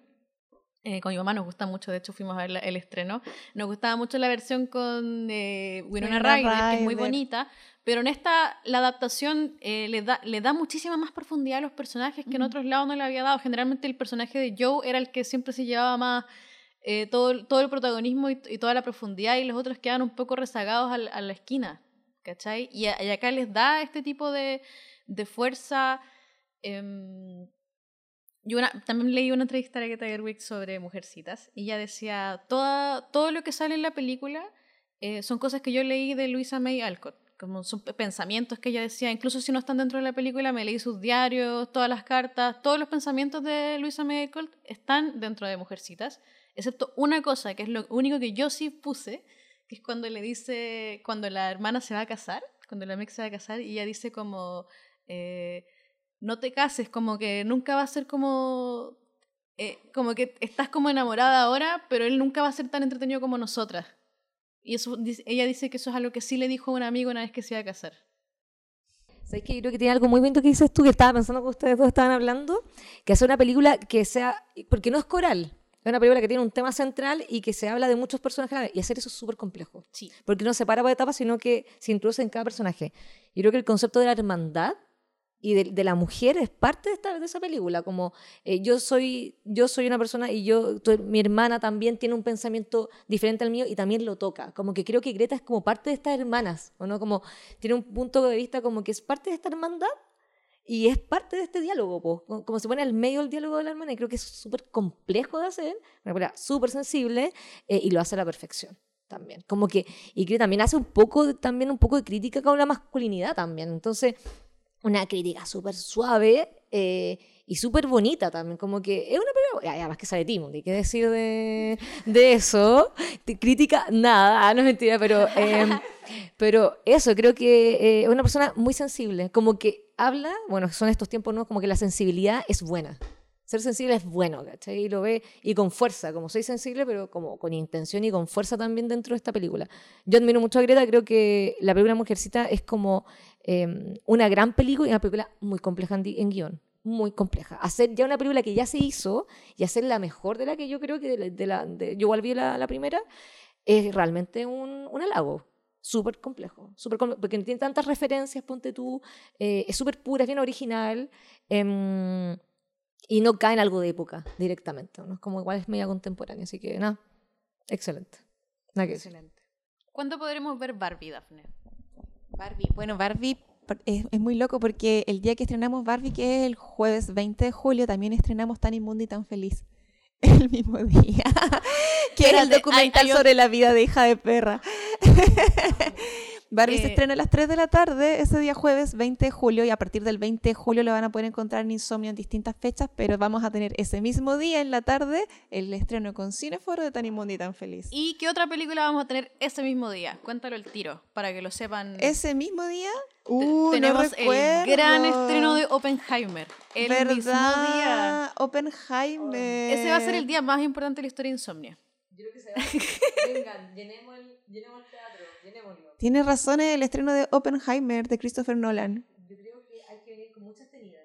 Eh, con mi mamá nos gusta mucho, de hecho fuimos a ver la- el estreno. Nos gustaba mucho la versión con eh, Winona Ryder, que es muy bonita, pero en esta la adaptación eh, le, da, le da muchísima más profundidad a los personajes que en otros lados no le había dado. Generalmente el personaje de Joe era el que siempre se llevaba más eh, todo, el- todo el protagonismo y, y toda la profundidad y los otros quedan un poco rezagados a, la esquina, ¿cachai? Y, a- y acá les da este tipo de, de fuerza. em, yo una- también leí una entrevista de Greta Gerwig sobre Mujercitas y ella decía, Toda, todo lo que sale en la película eh, son cosas que yo leí de Louisa May Alcott, como son pe- pensamientos que ella decía, incluso si no están dentro de la película, me leí sus diarios, todas las cartas, todos los pensamientos de Louisa May están dentro de Mujercitas, excepto una cosa, que es lo único que yo sí puse, que es cuando le dice, cuando la hermana se va a casar, cuando la Meg se va a casar, y ella dice como, eh, no te cases, como que nunca va a ser como, eh, como que estás como enamorada ahora, pero él nunca va a ser tan entretenido como nosotras. Y eso, ella dice que eso es algo que sí le dijo a un amigo una vez que se iba a casar. ¿Sabes qué? Yo creo que tiene algo muy bonito que dices tú, que estaba pensando que ustedes dos estaban hablando, que hacer una película que sea, porque no es coral, es una película que tiene un tema central y que se habla de muchos personajes, y hacer eso es súper complejo. Sí. Porque no se para por etapas, sino que se introduce en cada personaje. Yo creo que el concepto de la hermandad y de, de la mujer es parte de, esta, de esa película. Como eh, yo, soy, yo soy una persona y yo, mi hermana también tiene un pensamiento diferente al mío y también lo toca. Como que creo que Greta es como parte de estas hermanas, ¿o no? Como tiene un punto de vista como que es parte de esta hermandad y es parte de este diálogo, po. como, se pone al medio del diálogo de la hermana y creo que es súper complejo de hacer, una película súper sensible eh, y lo hace a la perfección también. Como que, y que también hace un poco, también un poco de crítica con la masculinidad también. Entonces, una crítica súper suave eh, y súper bonita también. Como que es una película, además que sale Timothy, ¿qué decir de, de eso? De crítica, nada, ah, no es mentira, pero... em, pero eso, creo que eh, es una persona muy sensible, como que habla, bueno, son estos tiempos, ¿no? Como que la sensibilidad es buena. Ser sensible es bueno, ¿cachai? Y lo ve, y con fuerza, como soy sensible, pero como con intención y con fuerza también dentro de esta película. Yo admiro mucho a Greta, creo que la película Mujercita es como eh, una gran película y una película muy compleja en, en guion. Muy compleja. Hacer ya una película que ya se hizo y hacer la mejor de la que yo creo que de la, de la- de- yo igual vi la, la primera, es realmente un, un halago. Súper complejo, súper comple- porque tiene tantas referencias, ponte tú, eh, es súper pura, es bien original em, y no cae en algo de época directamente, ¿no? Es como igual es media contemporánea, así que nada, excelente. Nada que decir. Excelente. ¿Cuándo podremos ver Barbie, Daphne? Barbie. Bueno, Barbie es, es muy loco porque el día que estrenamos Barbie, que es el jueves 20 de julio, también estrenamos Tan Inmundo y Tan Feliz. El mismo día. que es el documental hay- hay sobre la vida de hija de perra. Barbie se Eh, estrena a las 3 de la tarde ese día jueves 20 de julio y a partir del 20 de julio lo van a poder encontrar en Insomnio en distintas fechas, pero vamos a tener ese mismo día en la tarde el estreno con Cineforo de Tan Inmundo y Tan Feliz. ¿Y qué otra película vamos a tener ese mismo día? Cuéntalo el tiro, para que lo sepan. Ese mismo día, uh, no Tenemos el gran estreno de Oppenheimer. El mismo día. ¿Verdad? Oppenheimer. Ese va a ser el día más importante de la historia de Insomnia. Vengan, llenemos el, llenemos el teatro, llenémoslo. Tiene razón el estreno de Oppenheimer de Christopher Nolan. Yo creo que hay que venir con muchas tenidas.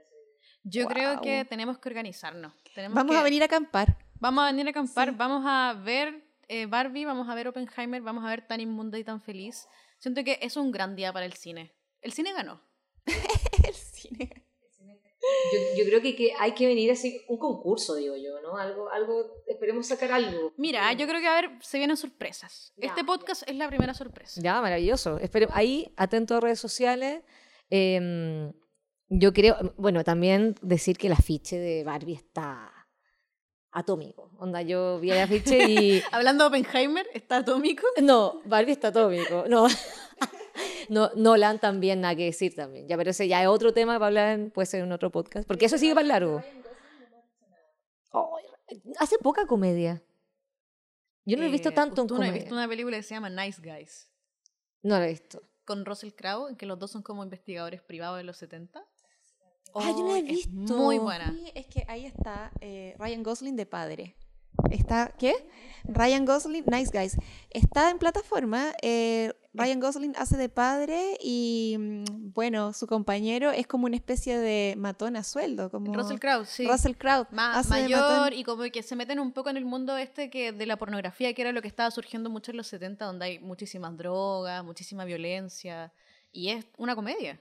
Yo creo Guau. que tenemos que organizarnos. Tenemos Vamos que- a venir a acampar. Vamos a venir a acampar, Sí. vamos a ver eh, Barbie, vamos a ver Oppenheimer, vamos a ver Tan Inmunda y Tan Feliz. Siento que es un gran día para el cine. El cine ganó. el cine. Yo, yo creo que, que hay que venir así, un concurso, digo yo, ¿no? Algo, algo, esperemos sacar algo. Mira, yo creo que a ver, se vienen sorpresas. Ya, este podcast es la primera sorpresa. Ya, maravilloso. Espere, ahí, atento a redes sociales. eh, yo creo, bueno, también decir que el afiche de Barbie está atómico. Onda, yo vi el afiche y... Hablando de Oppenheimer, está atómico. No, Barbie está atómico. No. No, Nolan también, nada que decir también. Ya, pero ese ya es otro tema para hablar, en- puede ser en otro podcast. Porque eso sigue para largo. Ay, hace poca comedia. Yo no he visto Eh, tanto en ¿tú no has visto una película que se llama Nice Guys? No la he visto. Con Russell Crowe, en que los dos son como investigadores privados de los 70. Ah, yo no la he visto. Muy buena. Sí, es que ahí está eh, Ryan Gosling de padre. Está, ¿qué? Ryan Gosling, Nice Guys. Está en plataforma. eh, Ryan Gosling hace de padre y, mm, bueno, su compañero es como una especie de matón a sueldo. Como Russell Crowe, sí. Russell Crowe. Ma- mayor y como que se meten un poco en el mundo este que de la pornografía, que era lo que estaba surgiendo mucho en los 70, donde hay muchísimas drogas, muchísima violencia. Y es una comedia.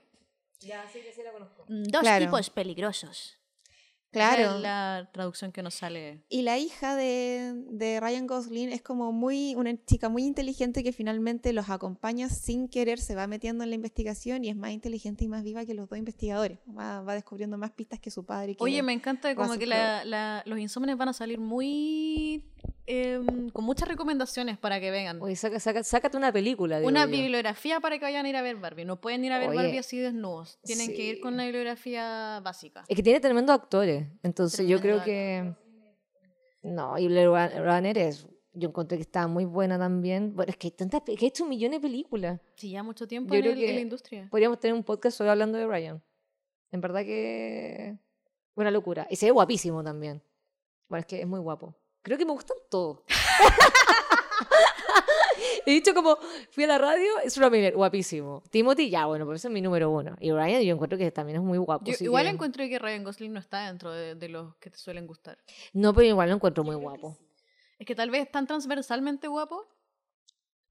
Ya, sí que sí la conozco. Dos Claro. tipos peligrosos. Claro. Es la traducción que nos sale. Y la hija de, de Ryan Gosling es como muy una chica muy inteligente que finalmente los acompaña sin querer, se va metiendo en la investigación y es más inteligente y más viva que los dos investigadores. Va, va descubriendo más pistas que su padre. que- Oye, me encanta como que la- la- los insomnes van a salir muy... em, con muchas recomendaciones para que vengan. Oye, saca, saca- sácate una película. Una yo. bibliografía para que vayan a ir a ver Barbie. No pueden ir a ver Oye, Barbie así desnudos. Tienen que ir sí. con una bibliografía básica. Es que tiene tremendos actores. Entonces yo creo Tremendo que. No, y Blade Run- Runner es yo encontré que estaba muy buena también. Bueno, es que hay tantas, que he hecho millones de películas. Sí, ya mucho tiempo Yo en, creo el- que- en la industria. Podríamos tener un podcast hoy hablando de Ryan. En verdad que una locura. Y se ve guapísimo también. Bueno, es que es muy guapo. Creo que me gustan todos. He dicho como, fui a la radio, es Miller, guapísimo. Timothy, ya, bueno, pues ese es mi número uno. Y Ryan yo encuentro que también es muy guapo. Yo igual que- encontré que Ryan Gosling no está dentro de, de los que te suelen gustar. No, pero igual lo encuentro muy guapo. Es que tal vez es tan transversalmente guapo.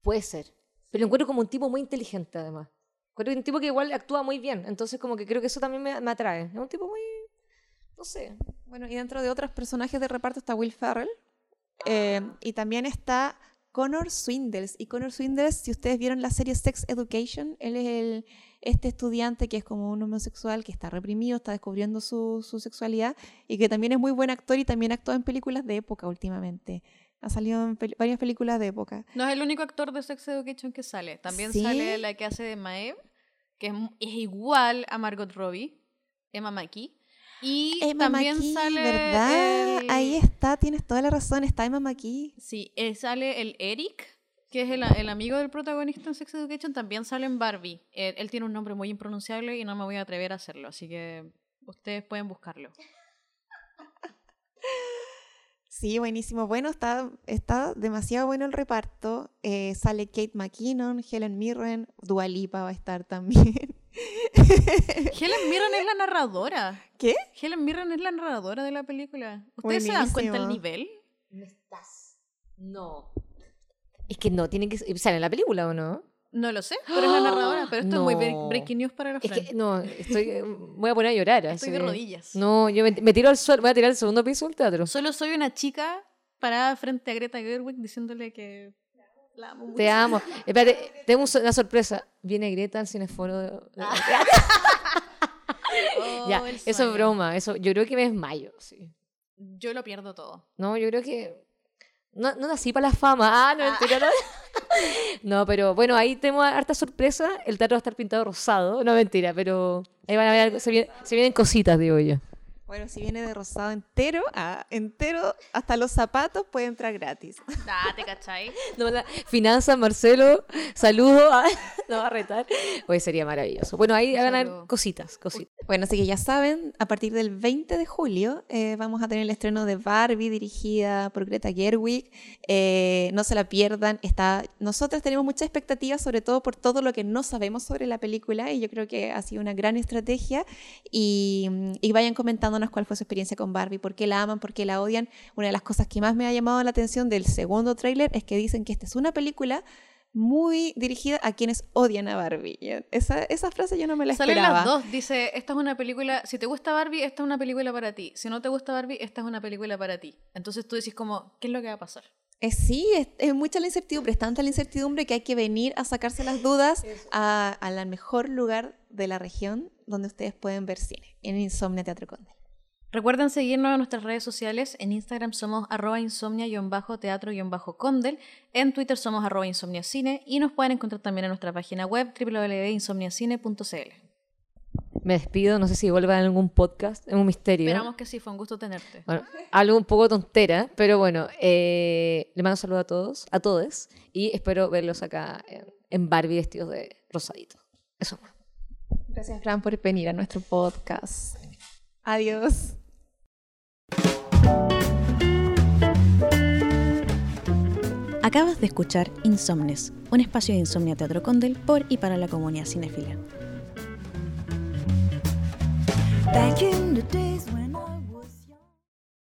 Puede ser. Pero lo encuentro como un tipo muy inteligente, además. Encuentro un tipo que igual actúa muy bien. Entonces, como que creo que eso también me, me atrae. Es un tipo muy. No sé. Bueno, y dentro de otros personajes de reparto está Will Ferrell. eh, y también está Connor Swindles. Y Connor Swindles, si ustedes vieron la serie Sex Education, él es el, este estudiante que es como un homosexual que está reprimido, está descubriendo su, su sexualidad y que también es muy buen actor y también actúa en películas de época últimamente. Ha salido en pel- varias películas de época. No es el único actor de Sex Education que sale. También ¿Sí? sale la que hace de Maeve, que es, es igual a Margot Robbie, Emma Mackey. Y Emma también McKee, sale. ¿verdad? el- Ahí está, tienes toda la razón, está Emma McKee. Sí, eh, sale el Eric, que es el, el amigo del protagonista en Sex Education, también sale en Barbie. Él tiene un nombre muy impronunciable y no me voy a atrever a hacerlo, así que ustedes pueden buscarlo. Sí, buenísimo. Bueno, está, está demasiado bueno el reparto. Eh, sale Kate McKinnon, Helen Mirren, Dua Lipa va a estar también. Helen Mirren es la narradora. ¿Qué? Helen Mirren es la narradora de la película. ¿Ustedes se dan cuenta el Buenísimo. nivel? ¿Me estás? No. Es que no, tiene que. ¿Sale en la película o no? No lo sé, pero es la narradora. Pero esto es muy bre- No. breaking news para la Es que no, estoy. eh, Voy a poner a llorar. Estoy así de rodillas. No, yo me, me tiro al suelo. Voy a tirar al segundo piso del teatro. Solo soy una chica parada frente a Greta Gerwig diciéndole que la amo. Te amo. Espérate, tengo una sorpresa. Viene Greta al cineforo. de- de- Oh, ya, eso es broma. Eso, yo creo que me desmayo. Sí. Yo lo pierdo todo. No, yo creo que. No, no nací para la fama. Ah, no, mentira, no. No, pero bueno, ahí tenemos harta sorpresa. El teatro va a estar pintado rosado. No, mentira, pero ahí van a ver, algo- se, vienen, se vienen cositas, digo yo. Bueno, si viene de rosado entero, ah, entero, hasta los zapatos puede entrar gratis. Date, ¿cachai? No, la- Finanzas, Marcelo, saludo. ah, No va a retar. Pues sería maravilloso. Bueno, ahí van a Saludo. cositas, cositas. Bueno, así que ya saben, a partir del 20 de julio eh, vamos a tener el estreno de Barbie dirigida por Greta Gerwig. Eh, no se la pierdan. Está, nosotras tenemos muchas expectativas, sobre todo por todo lo que no sabemos sobre la película y yo creo que ha sido una gran estrategia. Y, y vayan cuál fue su experiencia con Barbie, por qué la aman, por qué la odian. Una de las cosas que más me ha llamado la atención del segundo tráiler es que dicen que esta es una película muy dirigida a quienes odian a Barbie. Esa, esa frase yo no me la Salen esperaba. las dos. Dice, esta es una película, si te gusta Barbie, esta es una película para ti. Si no te gusta Barbie, esta es una película para ti. Entonces tú decís como, ¿qué es lo que va a pasar? Eh, sí, es, es mucha la incertidumbre, es tanta la incertidumbre que hay que venir a sacarse las dudas a- al mejor lugar de la región donde ustedes pueden ver cine, en Insomnia Teatro Conde. Recuerden seguirnos en nuestras redes sociales. En Instagram somos arroba insomnia-teatro-condel. En Twitter somos arroba insomniacine. Y nos pueden encontrar también en nuestra página web www.insomniacine.cl. Me despido, no sé si vuelva en algún podcast, es un misterio. Esperamos que sí, fue un gusto tenerte. Bueno, algo un poco tontera, pero bueno, eh, le mando un saludo a todos, a todos, y espero verlos acá en, en Barbie vestidos de rosadito. Eso. Gracias, Fran, por venir a nuestro podcast. Adiós. Acabas de escuchar Insomnes, un espacio de Insomnia Teatro Condel por y para la comunidad cinéfila.